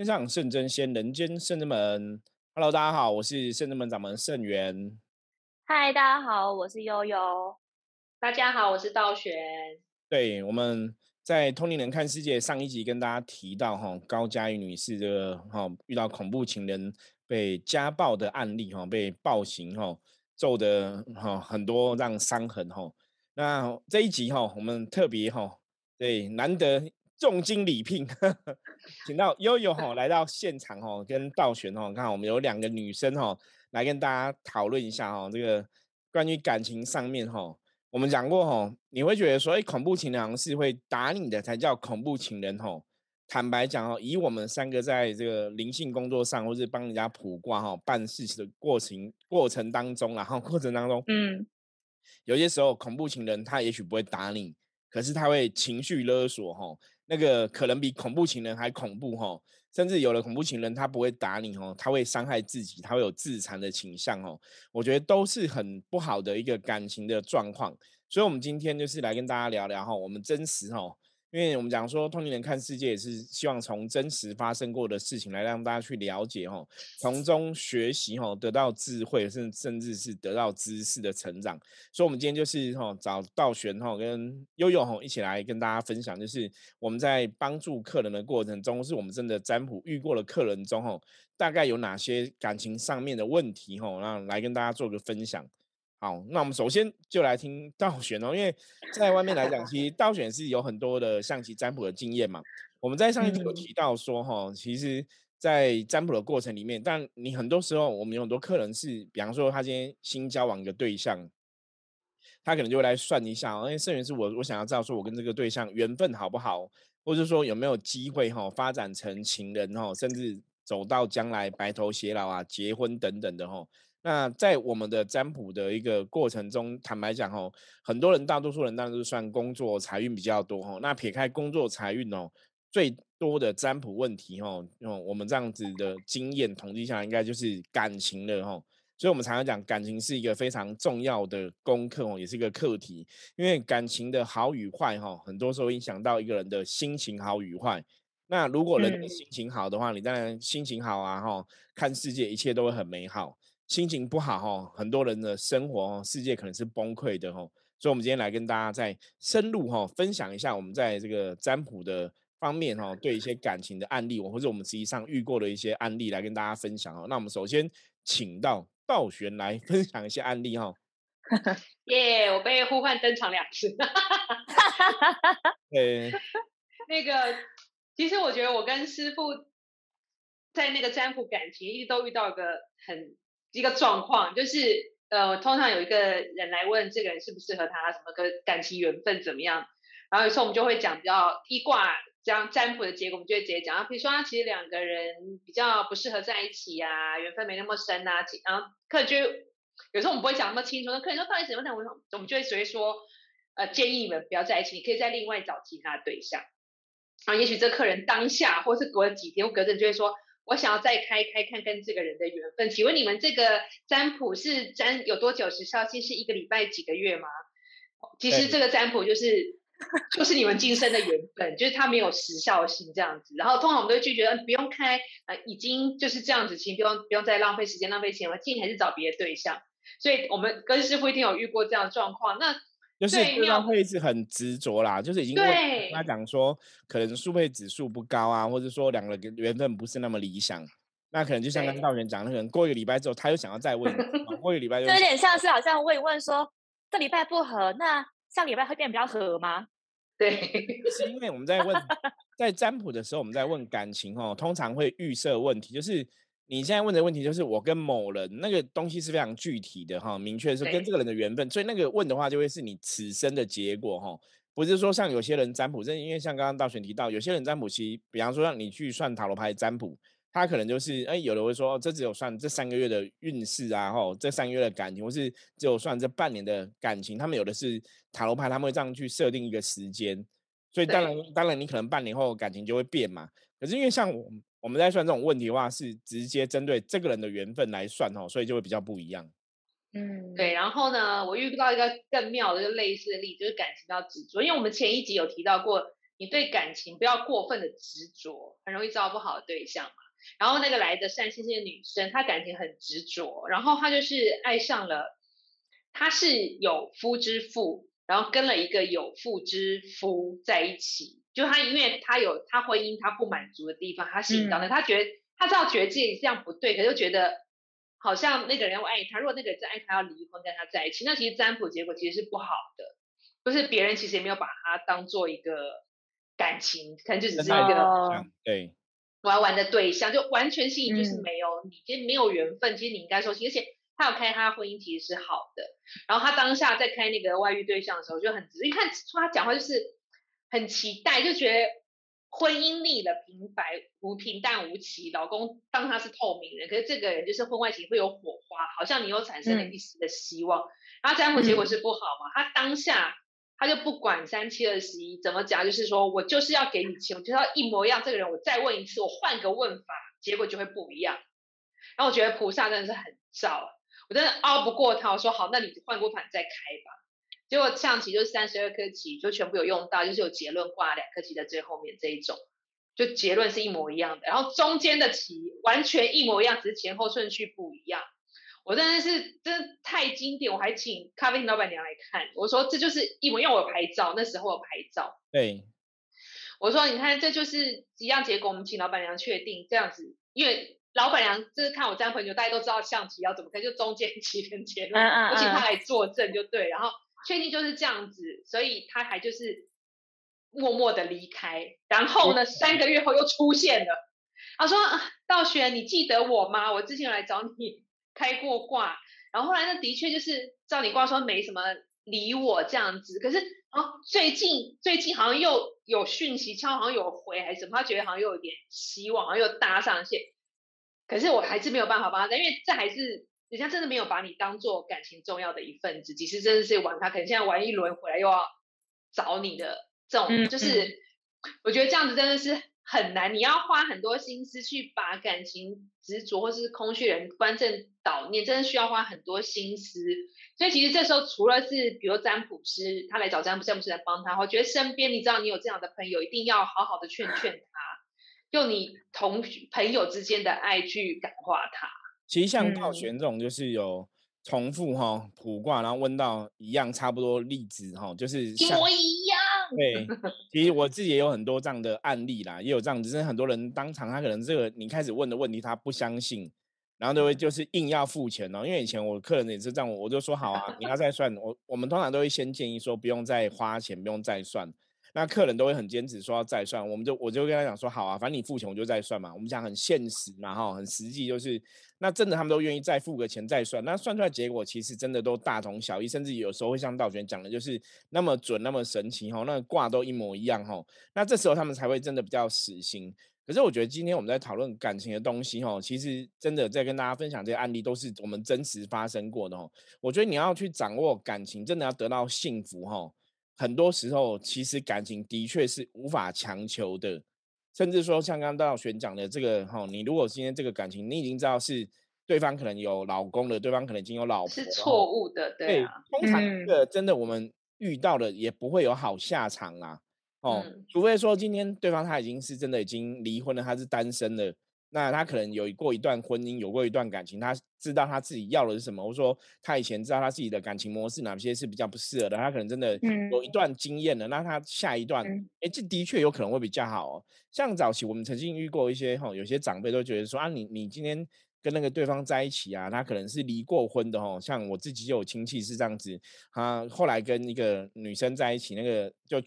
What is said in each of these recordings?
天上圣真仙，人间圣真门。Hello，大家好，我是圣真门掌门圣元。嗨，大家好，我是悠悠。大家好，我是道玄。对，我们在《通灵人看世界》上一集跟大家提到哈，高嘉瑜女士这个哈遇到恐怖情人被家暴的案例哈，被暴行哈揍的哈很多让伤痕哈。那这一集哈，我们特别哈，对难得。重金礼聘，请到悠悠哈来到现场哈，跟道玄哈，看我们有两个女生哈，来跟大家讨论一下哈，这个关于感情上面哈，我们讲过哈，你会觉得说，哎，恐怖情人是会打你的才叫恐怖情人哈。坦白讲哦，以我们三个在这个灵性工作上，或是帮人家卜卦哈，办事情的过程过程当中，然 后过程当中，嗯，有些时候恐怖情人他也许不会打你，可是他会情绪勒索哈。那个可能比恐怖情人还恐怖哦，甚至有了恐怖情人，他不会打你哦，他会伤害自己，他会有自残的倾向哦，我觉得都是很不好的一个感情的状况，所以，我们今天就是来跟大家聊聊哈，我们真实哈。因为我们讲说，通灵人看世界也是希望从真实发生过的事情来让大家去了解哈，从中学习哈，得到智慧，甚甚至是得到知识的成长。所以，我们今天就是哈找道玄哈跟悠悠哈一起来跟大家分享，就是我们在帮助客人的过程中，是我们真的占卜遇过的客人中哈，大概有哪些感情上面的问题哈，让来跟大家做个分享。好，那我们首先就来听道玄哦，因为在外面来讲，其实 道玄是有很多的象棋占卜的经验嘛。我们在上一集有提到说，哈，其实，在占卜的过程里面，但你很多时候，我们有很多客人是，比方说他今天新交往一个对象，他可能就会来算一下，哎，圣元是我，我想要知道说我跟这个对象缘分好不好，或者说有没有机会哈发展成情人哈，甚至走到将来白头偕老啊，结婚等等的哈。那在我们的占卜的一个过程中，坦白讲哦，很多人，大多数人当然是算工作财运比较多哦。那撇开工作财运哦，最多的占卜问题哦，用我们这样子的经验统计下来，应该就是感情了哦。所以我们常常讲，感情是一个非常重要的功课哦，也是一个课题。因为感情的好与坏哈，很多时候影响到一个人的心情好与坏。那如果人的心情好的话，你当然心情好啊哈，看世界一切都会很美好。心情不好哈，很多人的生活世界可能是崩溃的哈，所以，我们今天来跟大家再深入哈分享一下我们在这个占卜的方面哈，对一些感情的案例，或者我们实际上遇过的一些案例来跟大家分享哦。那我们首先请到道玄来 分享一些案例哈。耶，我被呼唤登场两次。对，那个，其实我觉得我跟师傅在那个占卜感情一直都遇到一个很。一个状况就是，呃，通常有一个人来问这个人适不适合他，什么个感情缘分怎么样，然后有时候我们就会讲比较一卦这样占卜的结果，我们就会直接讲啊，比如说他其实两个人比较不适合在一起呀，缘分没那么深呐，然后客人就有时候我们不会讲那么清楚，那客人说到底怎么讲，我们我们就会直接说，呃，建议你们不要在一起，你可以再另外找其他对象，啊，也许这客人当下或是隔了几天或隔阵就会说。我想要再开开看跟这个人的缘分，请问你们这个占卜是占有多久时效性？是一个礼拜几个月吗？其实这个占卜就是就是你们今生的缘分，就是它没有时效性这样子。然后通常我们都拒绝，不用开，呃，已经就是这样子，请不用不用再浪费时间浪费钱了，建议还是找别的对象。所以我们跟师傅一定有遇过这样的状况。那就是对方会是很执着啦，就是已经跟他讲说，可能速配指数不高啊，或者说两个缘分不是那么理想，那可能就像刚道员讲，那可能过一个礼拜之后，他又想要再问，过一个礼拜 就有点像是好像问一问说，这礼拜不合，那下礼拜会变比较合吗？对，是因为我们在问，在占卜的时候，我们在问感情哦，通常会预设问题，就是。你现在问的问题就是我跟某人那个东西是非常具体的哈，明确是跟这个人的缘分，所以那个问的话就会是你此生的结果哈，不是说像有些人占卜，这因为像刚刚道玄提到，有些人占卜其实，比方说让你去算塔罗牌占卜，他可能就是哎，有的会说这只有算这三个月的运势啊，吼，这三个月的感情，或是只有算这半年的感情，他们有的是塔罗牌，他们会这样去设定一个时间，所以当然当然你可能半年后感情就会变嘛，可是因为像我。我们在算这种问题的话，是直接针对这个人的缘分来算哦，所以就会比较不一样。嗯，对。然后呢，我遇到一个更妙的、就类似的例子，就是感情到执着。因为我们前一集有提到过，你对感情不要过分的执着，很容易找不好的对象嘛。然后那个来的善心心的女生，她感情很执着，然后她就是爱上了，她是有夫之妇，然后跟了一个有妇之夫在一起，就他因为他有他婚姻他不满足的地方，他心当的，他觉得他知道觉得自己这样不对，可是又觉得好像那个人要爱他，如果那个人真爱他要离婚跟他在一起，那其实占卜结果其实是不好的，就是别人其实也没有把他当做一个感情，可能就只是一个对。玩玩的对象就完全吸引就是没有，你其实没有缘分，其实你应该收心。而且他有开他婚姻其实是好的，然后他当下在开那个外遇对象的时候就很直，一看说他讲话就是很期待，就觉得婚姻腻了，平白无平淡无奇，老公当他是透明人，可是这个人就是婚外情会有火花，好像你又产生了一丝的希望，然后占卜结果是不好嘛，他当下。他就不管三七二十一怎么讲，就是说我就是要给你钱，我就要一模一样。这个人我再问一次，我换个问法，结果就会不一样。然后我觉得菩萨真的是很照，我真的熬不过他。我说好，那你换过盘再开吧。结果象棋就是三十二颗棋，就全部有用到，就是有结论挂两颗棋在最后面这一种，就结论是一模一样的。然后中间的棋完全一模一样，只是前后顺序不一样。我真的是真的太经典，我还请咖啡厅老板娘来看。我说这就是一模，因为我有拍照，那时候有拍照。对，我说你看这就是一样结果，我们请老板娘确定这样子，因为老板娘就是看我这样朋友，大家都知道象棋要怎么开，就中间棋跟结论，我请他来作证就对，然后确定就是这样子，所以他还就是默默的离开，然后呢三个月后又出现了，他说道玄，你记得我吗？我之前来找你。开过卦，然后后来那的确就是照你卦说没什么理我这样子，可是啊最近最近好像又有讯息，敲好像有回还是什么，他觉得好像又有点希望，好像又搭上线，可是我还是没有办法帮他，因为这还是人家真的没有把你当做感情重要的一份子，其实真的是玩他，可能现在玩一轮回来又要找你的这种，就是我觉得这样子真的是。很难，你要花很多心思去把感情执着或是空虚人关正导念，真的需要花很多心思。所以其实这时候除了是比如占卜师，他来找占卜占卜师来帮他，我觉得身边你知道你有这样的朋友，一定要好好的劝劝他，用你同朋友之间的爱去感化他。其实像道玄这种，就是有重复哈卜卦，然后问到一样差不多例子哈，就是一模一样。对，其实我自己也有很多这样的案例啦，也有这样子，只是很多人当场他可能这个你开始问的问题他不相信，然后就会就是硬要付钱哦。因为以前我客人也是这样，我就说好啊，你要再算，我我们通常都会先建议说不用再花钱，不用再算。那客人都会很坚持说要再算，我们就我就跟他讲说好啊，反正你付钱我就再算嘛。我们讲很现实嘛哈，很实际，就是那真的他们都愿意再付个钱再算，那算出来结果其实真的都大同小异，甚至有时候会像道玄讲的，就是那么准那么神奇哈，那个卦都一模一样哈。那这时候他们才会真的比较死心。可是我觉得今天我们在讨论感情的东西哈，其实真的在跟大家分享这些案例都是我们真实发生过的哈。我觉得你要去掌握感情，真的要得到幸福哈。很多时候，其实感情的确是无法强求的，甚至说像刚刚道玄讲的这个哈，你如果今天这个感情，你已经知道是对方可能有老公了，对方可能已经有老婆，是错误的，对啊。通常这个真的我们遇到的也不会有好下场啊，哦，除非说今天对方他已经是真的已经离婚了，他是单身的。那他可能有过一段婚姻，有过一段感情，他知道他自己要的是什么。我说他以前知道他自己的感情模式哪些是比较不适合的，他可能真的有一段经验了。那他下一段，哎，这的确有可能会比较好哦。像早期我们曾经遇过一些哈，有些长辈都觉得说啊，你你今天跟那个对方在一起啊，他可能是离过婚的哦。像我自己就有亲戚是这样子，他后来跟一个女生在一起，那个就。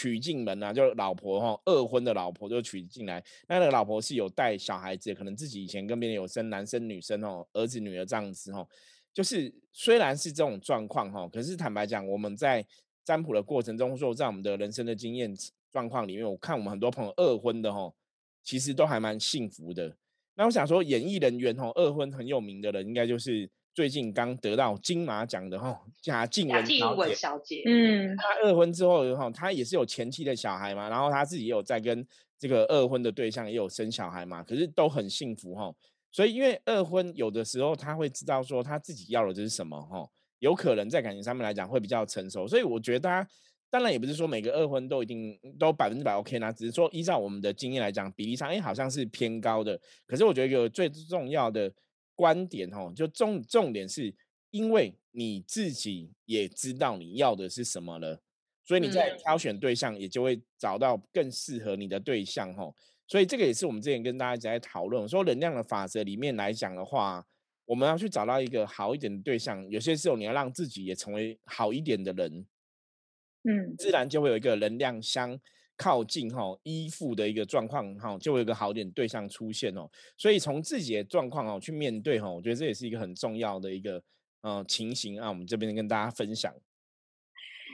娶进门啊，就老婆哈，二婚的老婆就娶进来。那那个老婆是有带小孩子，可能自己以前跟别人有生男生女生哦，儿子女儿这样子哦。就是虽然是这种状况哈，可是坦白讲，我们在占卜的过程中，说在我们的人生的经验状况里面，我看我们很多朋友二婚的哈，其实都还蛮幸福的。那我想说，演艺人员哈，二婚很有名的人，应该就是。最近刚得到金马奖的哈贾静雯小姐，嗯，她二婚之后哈，她也是有前妻的小孩嘛，然后她自己也有在跟这个二婚的对象也有生小孩嘛，可是都很幸福哈。所以因为二婚有的时候他会知道说他自己要的这是什么哈，有可能在感情上面来讲会比较成熟，所以我觉得大家当然也不是说每个二婚都一定都百分之百 OK 啦，只是说依照我们的经验来讲，比例上哎好像是偏高的。可是我觉得一个最重要的观点哦，就重重点是因为你自己也知道你要的是什么了，所以你在挑选对象也就会找到更适合你的对象哦。所以这个也是我们之前跟大家一直在讨论，说能量的法则里面来讲的话，我们要去找到一个好一点的对象，有些时候你要让自己也成为好一点的人，嗯，自然就会有一个能量相靠近哈依附的一个状况哈，就会有一个好点对象出现哦。所以从自己的状况哦去面对哈，我觉得这也是一个很重要的一个呃情形啊，我们这边跟大家分享。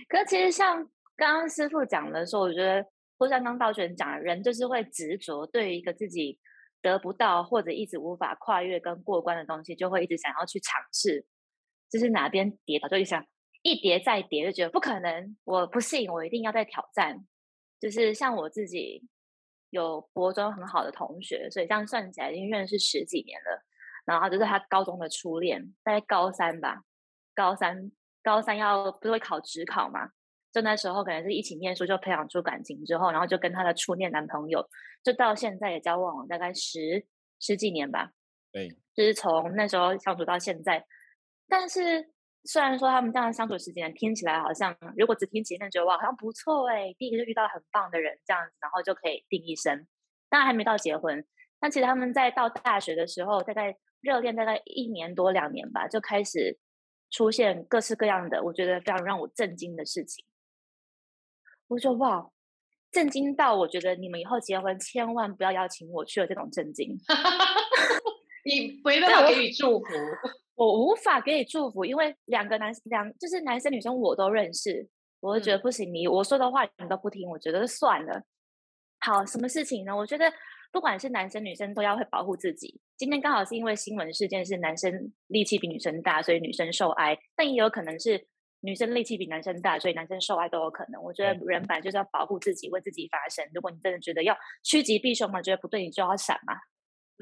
可其实像刚刚师傅讲的时候，我觉得。或像刚道玄讲，人就是会执着，对于一个自己得不到或者一直无法跨越跟过关的东西，就会一直想要去尝试。就是哪边跌倒，就想一跌再跌，就觉得不可能，我不信，我一定要再挑战。就是像我自己有国中很好的同学，所以这样算起来已经认识十几年了。然后就是他高中的初恋，在高三吧，高三高三要不是会考职考嘛？就那时候可能是一起念书，就培养出感情之后，然后就跟他的初恋男朋友，就到现在也交往了大概十十几年吧。对，就是从那时候相处到现在。但是虽然说他们这样相处时间听起来好像，如果只听前面觉得哇好像不错哎，第一个就遇到很棒的人这样子，然后就可以定一生。当然还没到结婚，但其实他们在到大学的时候，大概热恋大概一年多两年吧，就开始出现各式各样的，我觉得非常让我震惊的事情。我说哇，震惊到我觉得你们以后结婚千万不要邀请我去了这种震惊，你没办法给予祝福，我无法给你祝福，因为两个男两就是男生女生我都认识，我就觉得不行，你我说的话你都不听，我觉得算了。好，什么事情呢？我觉得不管是男生女生都要会保护自己。今天刚好是因为新闻事件是男生力气比女生大，所以女生受哀，但也有可能是。女生力气比男生大，所以男生受哀都有可能。我觉得人本来就是要保护自己，为自己发声。如果你真的觉得要趋吉避凶嘛，觉得不对，你就要闪嘛。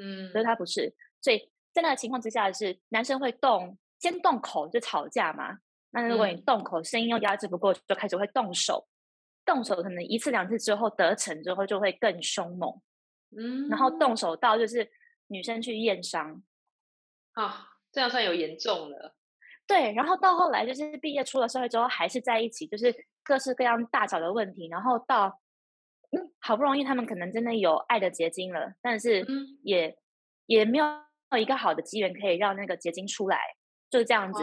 嗯，所以他不是，所以在那个情况之下是男生会动，先动口就吵架嘛。那如果你动口，声音又压制不过，就开始会动手。动手可能一次两次之后得逞之后就会更凶猛。嗯，然后动手到就是女生去验伤。啊，这样算有严重了。对，然后到后来就是毕业出了社会之后还是在一起，就是各式各样大小的问题。然后到嗯，好不容易他们可能真的有爱的结晶了，但是也也没有一个好的机缘可以让那个结晶出来，就这样子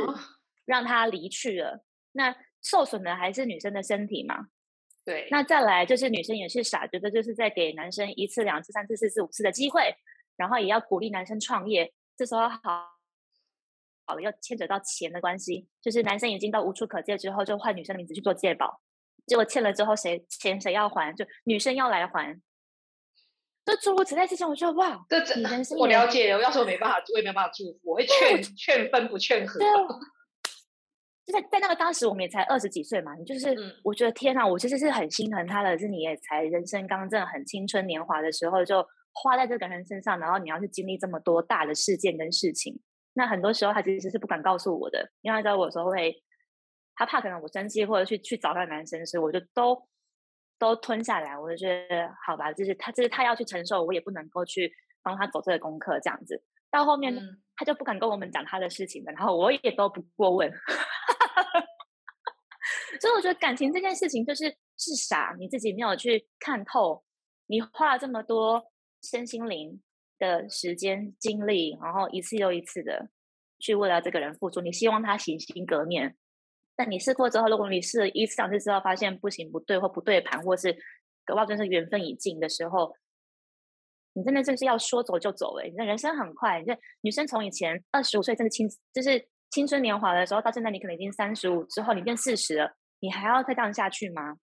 让他离去了。那受损的还是女生的身体嘛？对。那再来就是女生也是傻，觉得就是在给男生一次、两次、三次、四次、五次的机会，然后也要鼓励男生创业。这时候好。好了，要牵扯到钱的关系，就是男生已经到无处可借之后，就换女生的名字去做借保，结果欠了之后，谁钱谁要还？就女生要来还，就诸如此类事情，我觉得哇，这真我了解，我要说没办法，我也没办法祝福，我会劝劝分不劝和。就在在那个当时，我们也才二十几岁嘛，你就是我觉得天哪，我其实是很心疼他的，是你也才人生刚正很青春年华的时候，就花在这个人身上，然后你要去经历这么多大的事件跟事情。那很多时候他其实是不敢告诉我的，因为他知道我时候会，他怕可能我生气或者去去找他男生，所以我就都都吞下来。我就觉得好吧，就是他，就是他要去承受，我也不能够去帮他走这个功课这样子。到后面他就不敢跟我们讲他的事情了，然后我也都不过问。所以我觉得感情这件事情就是是傻，你自己没有去看透，你花了这么多身心灵。的时间精力，然后一次又一次的去为了这个人付出，你希望他洗心革面。但你试过之后，如果你试了一次两次之后发现不行、不对或不对盘，或是格外真是缘分已尽的时候，你真的就是要说走就走。哎，你的人生很快，你这女生从以前二十五岁，真的青就是青春年华的时候，到现在你可能已经三十五之后，你变四十了，你还要再这样下去吗？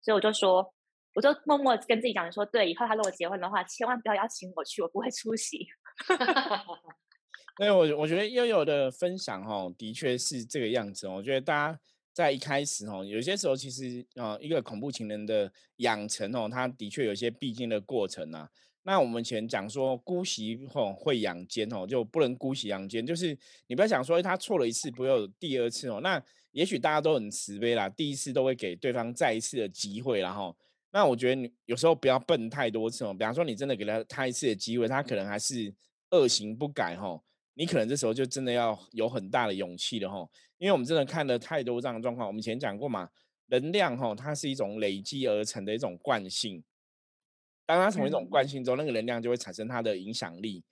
所以我就说。我就默默跟自己讲说，对，以后他如果结婚的话，千万不要邀请我去，我不会出席。对，我我觉得悠悠的分享哈，的确是这个样子。我觉得大家在一开始哈，有些时候其实啊，一个恐怖情人的养成哦，他的确有些必经的过程啊。那我们前讲说姑息吼会养奸哦，就不能姑息养奸，就是你不要想说他错了一次不会有第二次哦。那也许大家都很慈悲啦，第一次都会给对方再一次的机会，然后那我觉得你有时候不要笨太多次哦。比方说你真的给他他一次的机会，他可能还是恶行不改哈，你可能这时候就真的要有很大的勇气了哈。因为我们真的看了太多这样的状况，我们以前讲过嘛，能量哈它是一种累积而成的一种惯性。当它成为一种惯性之后，那个能量就会产生它的影响力。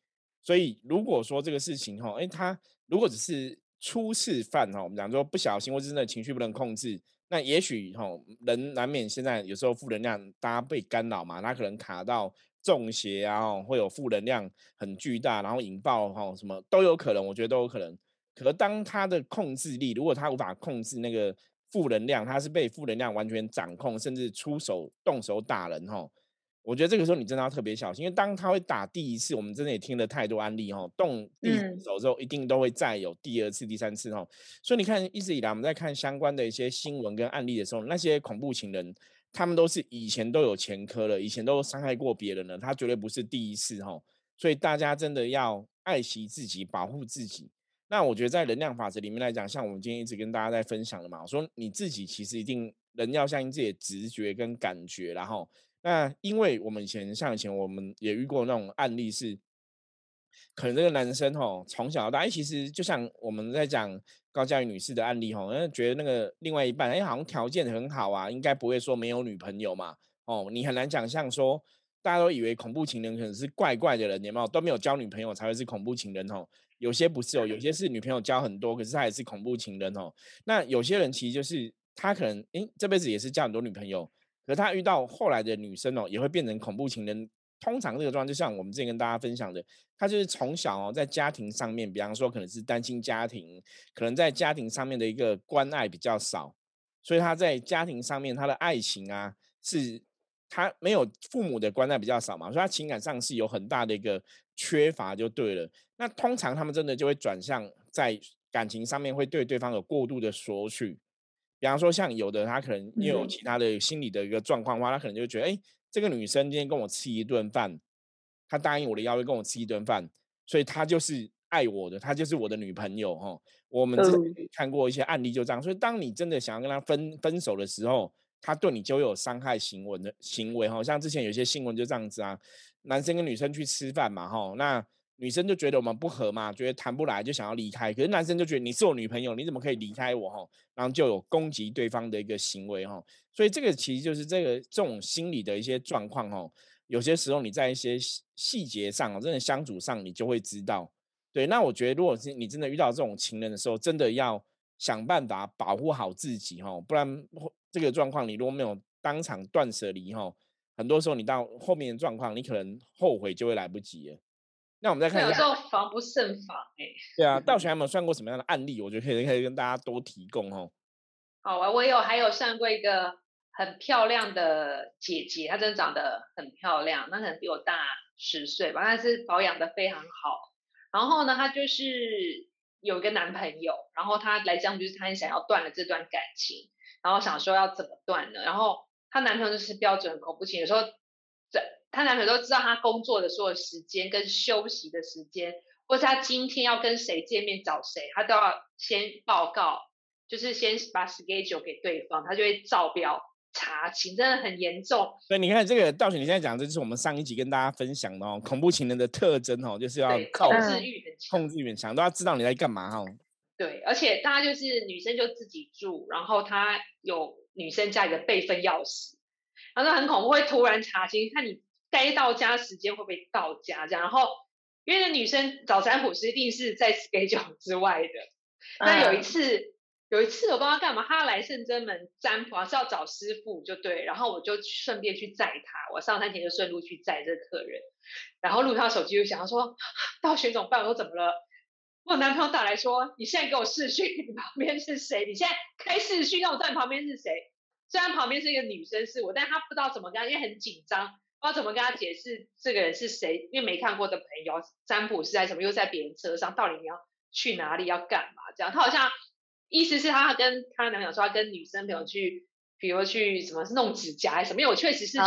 所以如果说这个事情哈，哎，它如果只是初次犯哈，我们讲说不小心或者真的情绪不能控制，那也许哈人难免现在有时候负能量大家被干扰嘛，他可能卡到中邪啊，会有负能量很巨大，然后引爆哈什么都有可能，我觉得都有可能。可当他的控制力，如果他无法控制那个负能量，他是被负能量完全掌控，甚至出手动手打人哈。我觉得这个时候你真的要特别小心，因为当他会打第一次，我们真的也听了太多案例哈，动第一手之后一定都会再有第二次、第三次哈。所以你看，一直以来我们在看相关的一些新闻跟案例的时候，那些恐怖情人，他们都是以前都有前科了，以前都伤害过别人了，他绝对不是第一次哈。所以大家真的要爱惜自己，保护自己。那我觉得在能量法则里面来讲，像我们今天一直跟大家在分享的嘛，我说你自己其实一定人要相信自己的直觉跟感觉，然后。那因为我们以前像以前我们也遇过那种案例是，可能这个男生哈从小到大，哎，其实就像我们在讲高佳瑜女士的案例哈，因为觉得那个另外一半哎好像条件很好啊，应该不会说没有女朋友嘛，哦，你很难想象说大家都以为恐怖情人可能是怪怪的人，你们都没有交女朋友才会是恐怖情人哦，有些不是哦，有些是女朋友交很多，可是他也是恐怖情人哦。那有些人其实就是他可能哎这辈子也是交很多女朋友。可他遇到后来的女生哦，也会变成恐怖情人。通常这个状况，就像我们之前跟大家分享的，他就是从小哦，在家庭上面，比方说可能是单亲家庭，可能在家庭上面的一个关爱比较少，所以他在家庭上面他的爱情啊，是他没有父母的关爱比较少嘛，所以他情感上是有很大的一个缺乏，就对了。那通常他们真的就会转向在感情上面，会对对方有过度的索取。比方说，像有的他可能又有其他的心理的一个状况的话，他可能就觉得，哎，这个女生今天跟我吃一顿饭，她答应我的邀约跟我吃一顿饭，所以她就是爱我的，她就是我的女朋友哈。我们看过一些案例就这样，所以当你真的想要跟她分分手的时候，她对你就有伤害行为的行为哈。像之前有些新闻就这样子啊，男生跟女生去吃饭嘛哈，那。女生就觉得我们不合嘛，觉得谈不来，就想要离开。可是男生就觉得你是我女朋友，你怎么可以离开我？哈，然后就有攻击对方的一个行为，哈。所以这个其实就是这个这种心理的一些状况，哈。有些时候你在一些细节上，真的相处上，你就会知道。对，那我觉得如果是你真的遇到这种情人的时候，真的要想办法保护好自己，哈，不然这个状况你如果没有当场断舍离，哈，很多时候你到后面的状况，你可能后悔就会来不及了。那我们再看一下，有时候防不胜防哎。对啊，道玄有没有算过什么样的案例？我觉得可以可以跟大家多提供哦。好啊，我有还有算过一个很漂亮的姐姐，她真的长得很漂亮，那可能比我大十岁吧，但是保养的非常好。然后呢，她就是有一个男朋友，然后她来讲就是她很想要断了这段感情，然后想说要怎么断呢？然后她男朋友就是标准恐怖情，有时候在。她男朋友都知道她工作的所有时间跟休息的时间，或是她今天要跟谁见面找谁，她都要先报告，就是先把 schedule 给对方，他就会照标查情，真的很严重。所以你看这个道雪，你现在讲这就是我们上一集跟大家分享的哦，恐怖情人的特征哦，就是要控制欲很强，控制欲很强，都要知道你在干嘛哈。对，而且大家就是女生就自己住，然后她有女生家里的备份钥匙，然后很恐怖，会突然查清，看你。该到家时间会不会到家？这样，然后因为女生找占卜师一定是在 schedule 之外的。那有一次，有一次我帮他干嘛？他来圣真门占卜是要找师傅，就对。然后我就顺便去载他，我上山前就顺路去载这个客人。然后路上手机就想，他说：“到学怎么办？”我说：“怎么了？”我男朋友打来说：“你现在给我视讯，你旁边是谁？你现在开视讯，让我知道你旁边是谁。虽然旁边是一个女生是我，但他不知道怎么干，因为很紧张。”不知道怎么跟他解释这个人是谁，因为没看过的朋友，占卜是在什么，又在别人车上，到底你要去哪里，要干嘛？这样，他好像意思是他跟他男朋友说，他跟女生朋友去，比如去什么弄指甲还是什么？因为我确实是去，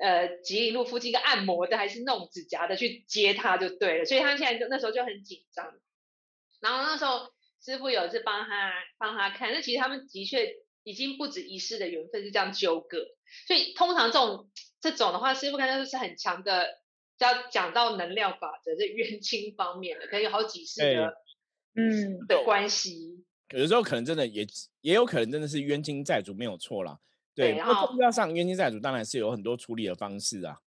呃吉林路附近一个按摩的还是弄指甲的去接他就对了，所以他现在就那时候就很紧张。然后那时候师傅有一次帮他帮他看，那其实他们的确已经不止一世的缘分是这样纠葛，所以通常这种这种的话，师傅看就是很强的，要讲到能量法则这冤亲方面的，可能有好几世的嗯的关系。有的时候可能真的也也有可能真的是冤亲债主没有错啦。对，然后要上冤亲债主当然是有很多处理的方式啊。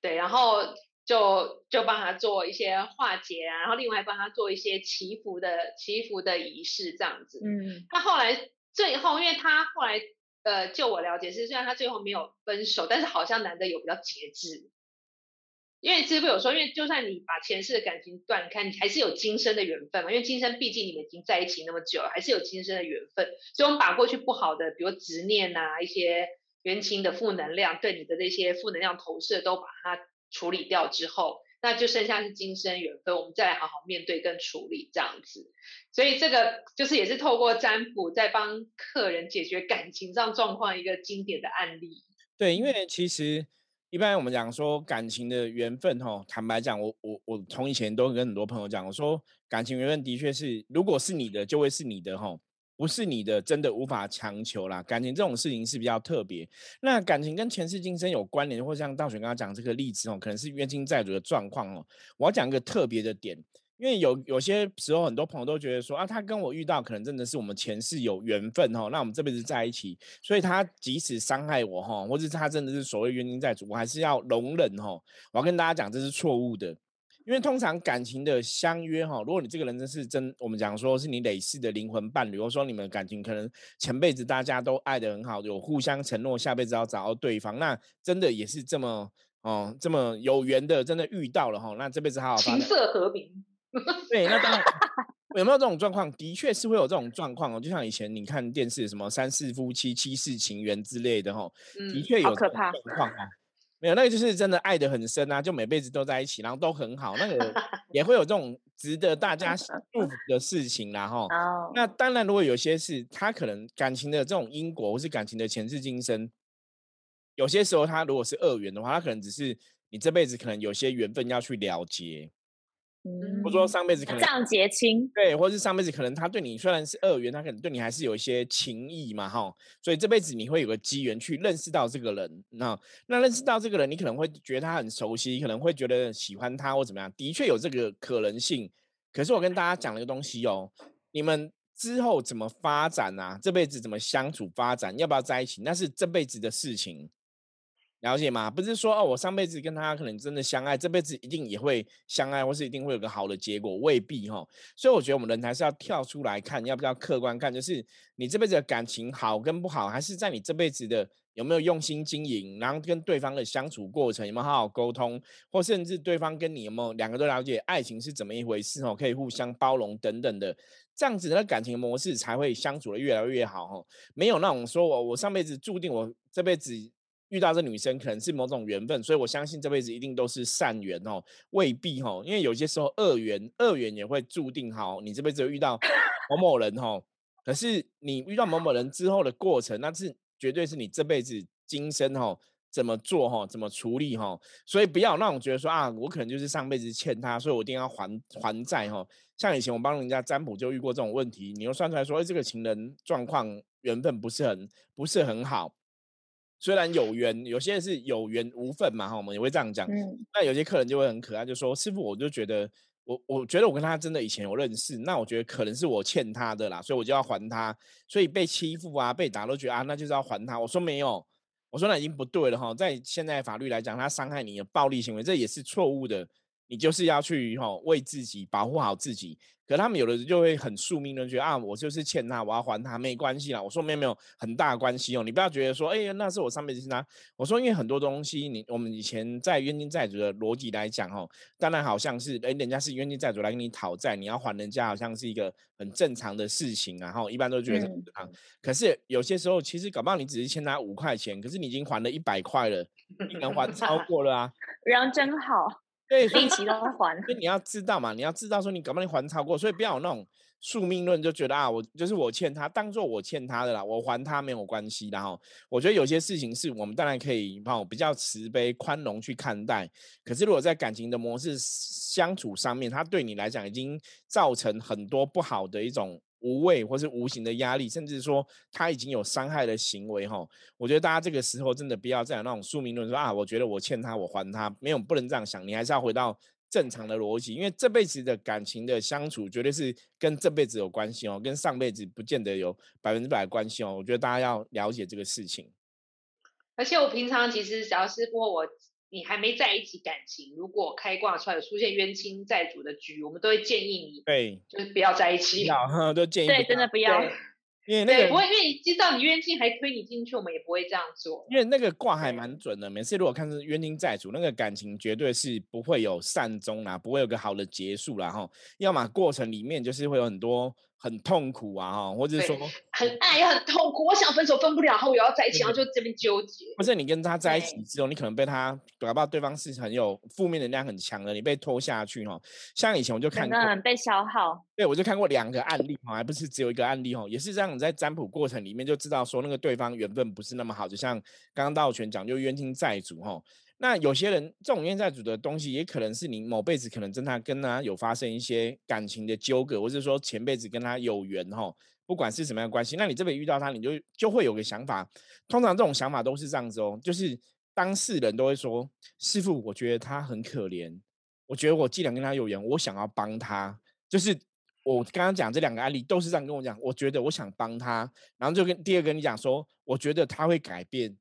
对，然后就就帮他做一些化解啊，然后另外帮他做一些祈福的祈福的仪式这样子。嗯他后来最后，因为他后来呃，就我了解是，虽然他最后没有分手，但是好像男的有比较节制。因为师傅有说，因为就算你把前世的感情断开，你还是有今生的缘分嘛。因为今生毕竟你们已经在一起那么久了，还是有今生的缘分。所以我们把过去不好的，比如执念啊，一些冤亲的负能量，对你的那些负能量投射，都把它处理掉之后，那就剩下是今生缘分，我们再来好好面对跟处理这样子。所以这个就是也是透过占卜在帮客人解决感情上状况一个经典的案例。对，因为其实一般我们讲说感情的缘分，哈，坦白讲，我我我从以前都跟很多朋友讲，我说感情缘分的确是，如果是你的就会是你的，哈，不是你的真的无法强求啦。感情这种事情是比较特别，那感情跟前世今生有关联，或像道玄刚刚讲这个例子哦，可能是冤亲债主的状况哦。我要讲一个特别的点。因为有有些时候，很多朋友都觉得说啊，他跟我遇到可能真的是我们前世有缘分哦，那我们这辈子在一起，所以他即使伤害我哈，或者他真的是所谓冤亲债主，我还是要容忍哈。我要跟大家讲，这是错误的，因为通常感情的相约哈，如果你这个人真是真，我们讲说是你累世的灵魂伴侣，或者说你们感情可能前辈子大家都爱得很好，有互相承诺下辈子要找到对方，那真的也是这么哦这么有缘的，真的遇到了哈，那这辈子好好琴瑟和鸣。对，那当然 有没有这种状况？的确是会有这种状况哦。就像以前你看电视什么三世夫妻、七世情缘之类的哈，的确有这种状况啊。没有，那个就是真的爱的很深啊，就每辈子都在一起，然后都很好。那个也 会有这种值得大家祝福的事情啦哈。那当然，如果有些是他可能感情的这种因果，或是感情的前世今生，有些时候他如果是恶缘的话，他可能只是你这辈子可能有些缘分要去了结。嗯，或者说上辈子可能这样结亲，对，或是上辈子可能他对你虽然是恶缘，他可能对你还是有一些情谊嘛，哈，所以这辈子你会有个机缘去认识到这个人，那那认识到这个人，你可能会觉得他很熟悉，可能会觉得喜欢他或怎么样，的确有这个可能性。可是我跟大家讲了一个东西哦，你们之后怎么发展啊？这辈子怎么相处发展，要不要在一起，那是这辈子的事情。了解吗？不是说哦，我上辈子跟他可能真的相爱，这辈子一定也会相爱，或是一定会有个好的结果，未必哈。所以我觉得我们人还是要跳出来看，要不要客观看，就是你这辈子的感情好跟不好，还是在你这辈子的有没有用心经营，然后跟对方的相处过程有没有好好沟通，或甚至对方跟你有没有两个都了解爱情是怎么一回事哦，可以互相包容等等的，这样子的感情模式才会相处的越来越好哈。没有那种说我我上辈子注定我这辈子。遇到这女生可能是某种缘分，所以我相信这辈子一定都是善缘哦，未必哦，因为有些时候恶缘，恶缘也会注定好你这辈子遇到某某人哦。可是你遇到某某人之后的过程，那是绝对是你这辈子今生哦怎么做哈，怎么处理哈。所以不要那种觉得说啊，我可能就是上辈子欠他，所以我一定要还还债哈。像以前我帮人家占卜就遇过这种问题，你又算出来说，哎，这个情人状况缘分不是很不是很好。虽然有缘，有些人是有缘无分嘛，哈，我们也会这样讲。那有些客人就会很可爱，就说：“师傅，我就觉得我，我觉得我跟他真的以前有认识，那我觉得可能是我欠他的啦，所以我就要还他。所以被欺负啊，被打都觉得啊，那就是要还他。我说没有，我说那已经不对了哈，在现在法律来讲，他伤害你的暴力行为，这也是错误的。你就是要去哈为自己保护好自己。可他们有的人就会很宿命的觉得啊，我就是欠他，我要还他，没关系啦。我说没有没有很大关系哦，你不要觉得说，哎，那是我上辈子欠他。我说因为很多东西，你我们以前在冤亲债主的逻辑来讲哦，当然好像是哎，人家是冤亲债主来跟你讨债，你要还人家，好像是一个很正常的事情，然后一般都觉得很正常。可是有些时候，其实搞不好你只是欠他五块钱，可是你已经还了一百块了，你能还超过了啊。人真好。对，利息都还。所以你要知道嘛，你要知道说你搞不好你还超过，所以不要有那种宿命论，就觉得啊，我就是我欠他，当做我欠他的啦，我还他没有关系的哈。我觉得有些事情是我们当然可以哈比较慈悲宽容去看待，可是如果在感情的模式相处上面，他对你来讲已经造成很多不好的一种。无谓或是无形的压力，甚至说他已经有伤害的行为哈，我觉得大家这个时候真的不要再有那种宿命论，说啊，我觉得我欠他，我还他，没有不能这样想，你还是要回到正常的逻辑，因为这辈子的感情的相处绝对是跟这辈子有关系哦，跟上辈子不见得有百分之百的关系哦，我觉得大家要了解这个事情。而且我平常其实只要是过我。你还没在一起，感情如果开挂出来有出现冤亲债主的局，我们都会建议你，对，就是不要在一起，都建议，对，真的不要。因为那个不会，因为你知道你冤亲还推你进去，我们也不会这样做。因为那个卦还蛮准的，每次如果看是冤亲债主，那个感情绝对是不会有善终啦，不会有个好的结束啦哈。要么过程里面就是会有很多。很痛苦啊，哈，或者说很爱也很痛苦。我想分手分不了，然后我要在一起，然后就这边纠结。不是你跟他在一起之后，你可能被他搞不好对方是很有负面能量很强的，你被拖下去哈。像以前我就看过被消耗，对我就看过两个案例哈，还不是只有一个案例哈，也是这样。在占卜过程里面就知道说那个对方缘分不是那么好，就像刚刚道全讲，就冤亲债主哈。那有些人这种冤债主的东西，也可能是你某辈子可能真他跟他有发生一些感情的纠葛，或者说前辈子跟他有缘哈，不管是什么样的关系，那你这边遇到他，你就就会有个想法。通常这种想法都是这样子哦，就是当事人都会说：“师傅，我觉得他很可怜，我觉得我既然跟他有缘，我想要帮他。”就是我刚刚讲这两个案例都是这样跟我讲，我觉得我想帮他，然后就跟第二个你讲说，我觉得他会改变。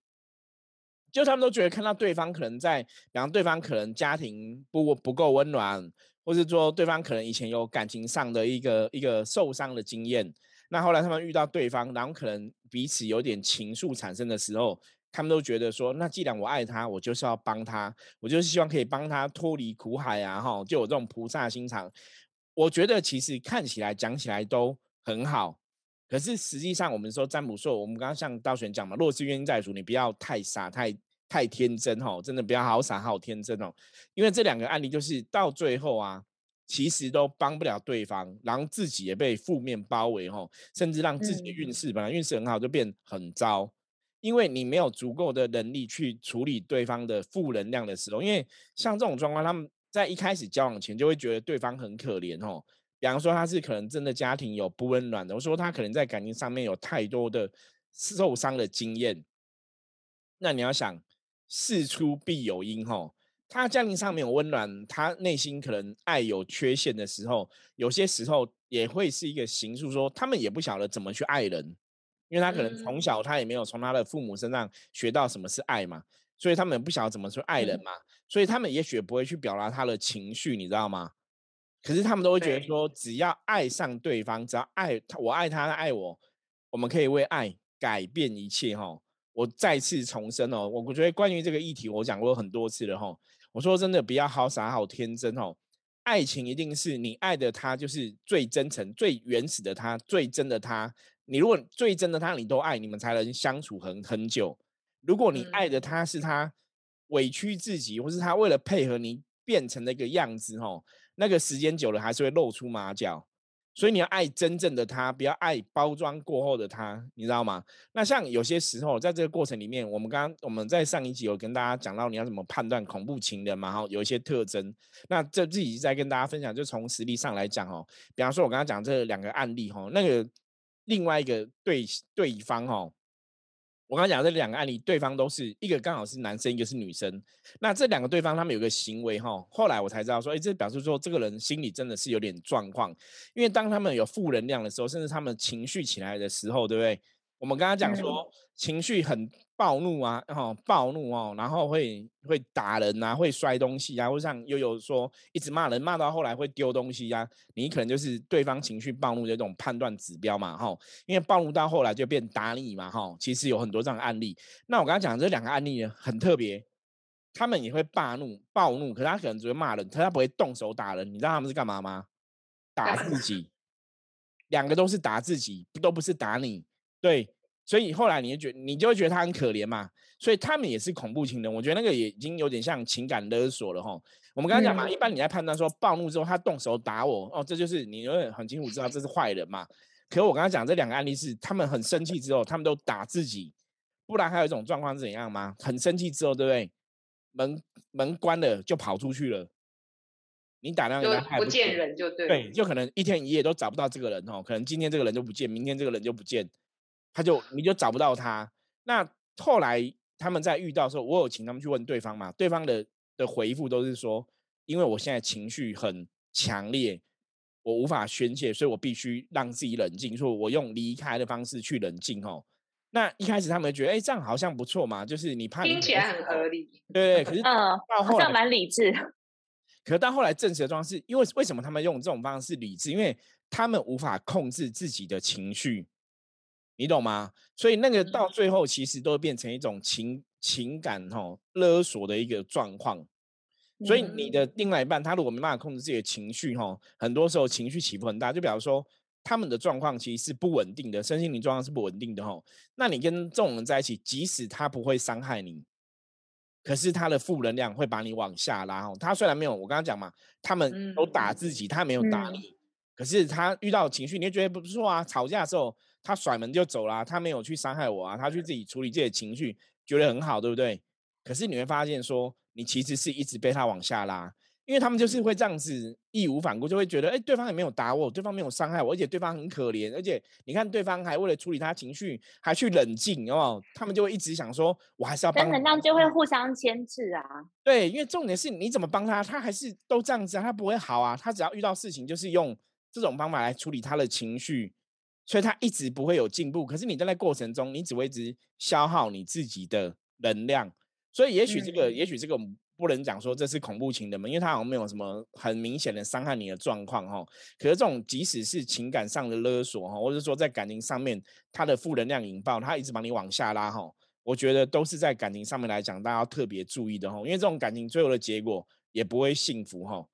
就他们都觉得看到对方可能在，比方对方可能家庭不不够温暖，或是说对方可能以前有感情上的一个一个受伤的经验，那后来他们遇到对方，然后可能彼此有点情愫产生的时候，他们都觉得说，那既然我爱他，我就是要帮他，我就是希望可以帮他脱离苦海啊，哈，就有这种菩萨心肠。我觉得其实看起来讲起来都很好。可是实际上，我们说占卜说，我们刚刚像道玄讲嘛，若是冤亲债主，你不要太傻、太太天真哈，真的不要好傻好天真哦。因为这两个案例就是到最后啊，其实都帮不了对方，然后自己也被负面包围哈，甚至让自己的运势本来运势很好就变很糟，因为你没有足够的能力去处理对方的负能量的时候。因为像这种状况，他们在一开始交往前就会觉得对方很可怜哦。比方说他是可能真的家庭有不温暖的，我说他可能在感情上面有太多的受伤的经验。那你要想事出必有因吼，他家庭上面有温暖，他内心可能爱有缺陷的时候，有些时候也会是一个形式，说他们也不晓得怎么去爱人，因为他可能从小他也没有从他的父母身上学到什么是爱嘛，所以他们也不晓得怎么去爱人嘛，所以他们也许不会去表达他的情绪，你知道吗？可是他们都会觉得说，只要爱上对方，只要爱他，我爱他，他爱我，我们可以为爱改变一切哈。我再次重申哦，我我觉得关于这个议题，我讲过很多次了哈。我说真的，不要好傻好天真哦。爱情一定是你爱的他，就是最真诚、最原始的他，最真的他。你如果最真的他你都爱，你们才能相处很很久。如果你爱的他是他委屈自己，或是他为了配合你变成那个样子哦。那个时间久了还是会露出马脚，所以你要爱真正的他，不要爱包装过后的他，你知道吗？那像有些时候，在这个过程里面，我们刚刚我们在上一集有跟大家讲到你要怎么判断恐怖情人嘛，哈，有一些特征。那这自己在跟大家分享，就从实力上来讲哦，比方说我刚刚讲这两个案例哈，那个另外一个对对方哦。我刚刚讲这两个案例，对方都是一个刚好是男生，一个是女生。那这两个对方他们有个行为哈，后来我才知道说，哎，这表示说这个人心里真的是有点状况。因为当他们有负能量的时候，甚至他们情绪起来的时候，对不对？我们刚刚讲说情绪很。暴怒啊，哈，暴怒哦，然后会会打人啊，会摔东西啊，或像悠悠说一直骂人，骂到后来会丢东西呀，你可能就是对方情绪暴怒的这种判断指标嘛，哈，因为暴怒到后来就变打你嘛，哈，其实有很多这样的案例。那我刚刚讲这两个案例呢，很特别，他们也会暴怒，暴怒，可是他可能只会骂人，可他不会动手打人。你知道他们是干嘛吗？打自己，两个都是打自己，都不是打你，对。所以后来你就觉你就会觉得他很可怜嘛，所以他们也是恐怖情人。我觉得那个也已经有点像情感勒索了哈。我们刚刚讲嘛，一般你在判断说暴怒之后他动手打我哦，这就是你有点很清楚知道这是坏人嘛。可我刚刚讲这两个案例是他们很生气之后，他们都打自己，不然还有一种状况是怎样吗？很生气之后，对不对？门门关了就跑出去了，你打量人不见人就对，对，就可能一天一夜都找不到这个人哦，可能今天这个人就不见，明天这个人就不见，他就你就找不到他。那后来他们在遇到的时候，我有请他们去问对方嘛，对方的的回复都是说，因为我现在情绪很强烈，我无法宣泄，所以我必须让自己冷静，说我用离开的方式去冷静哦。那一开始他们觉得，哎，这样好像不错嘛，就是你怕听起来很合理，对对。可是嗯，好像蛮理智。可是到后来证实的状况是，因为为什么他们用这种方式理智？因为他们无法控制自己的情绪，你懂吗？所以那个到最后其实都变成一种情情感哈勒索的一个状况。所以你的另外一半他如果没办法控制自己的情绪哈，很多时候情绪起伏很大，就比如说。他们的状况其实是不稳定的，身心灵状况是不稳定的吼。那你跟这种人在一起，即使他不会伤害你，可是他的负能量会把你往下拉吼。他虽然没有我刚刚讲嘛，他们都打自己，他没有打你，可是他遇到情绪，你就觉得不错啊。吵架的时候他甩门就走了，他没有去伤害我啊，他去自己处理自己的情绪，觉得很好，对不对？可是你会发现说，你其实是一直被他往下拉。因为他们就是会这样子义无反顾，就会觉得，哎，对方也没有打我，对方没有伤害我，而且对方很可怜，而且你看对方还为了处理他情绪，还去冷静，哦，他们就会一直想说，我还是要帮。能量就会互相牵制啊。对，因为重点是你怎么帮他，他还是都这样子，他不会好啊。他只要遇到事情，就是用这种方法来处理他的情绪，所以他一直不会有进步。可是你在那过程中，你只会一直消耗你自己的能量，所以也许这个，也许这个。不能讲说这是恐怖情人嘛，因为他好像没有什么很明显的伤害你的状况哈。可是这种即使是情感上的勒索哈，或者说在感情上面他的负能量引爆，他一直把你往下拉哈，我觉得都是在感情上面来讲，大家要特别注意的哈。因为这种感情最后的结果也不会幸福哈。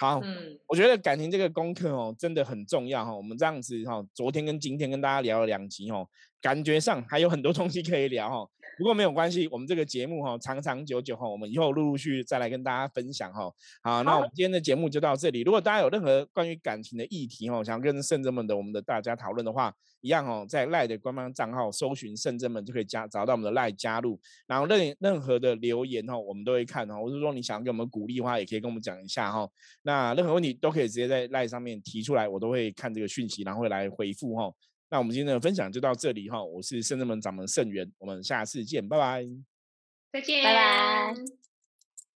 好，嗯，我觉得感情这个功课哦真的很重要哈。我们这样子哈，昨天跟今天跟大家聊了两集哦，感觉上还有很多东西可以聊哈。不过没有关系，我们这个节目哈长长久久哈，我们以后陆陆续续再来跟大家分享哈。好，那我们今天的节目就到这里。如果大家有任何关于感情的议题哈，想跟圣者们的我们的大家讨论的话，一样哦，在赖的官方账号搜寻圣者们就可以加找到我们的赖加入。然后任任何的留言哈，我们都会看哈。或者说你想要给我们鼓励的话，也可以跟我们讲一下哈。那任何问题都可以直接在赖上面提出来，我都会看这个讯息，然后会来回复哈。那我们今天的分享就到这里哈，我是圣人门掌门圣元，我们下次见，拜拜，再见，拜拜。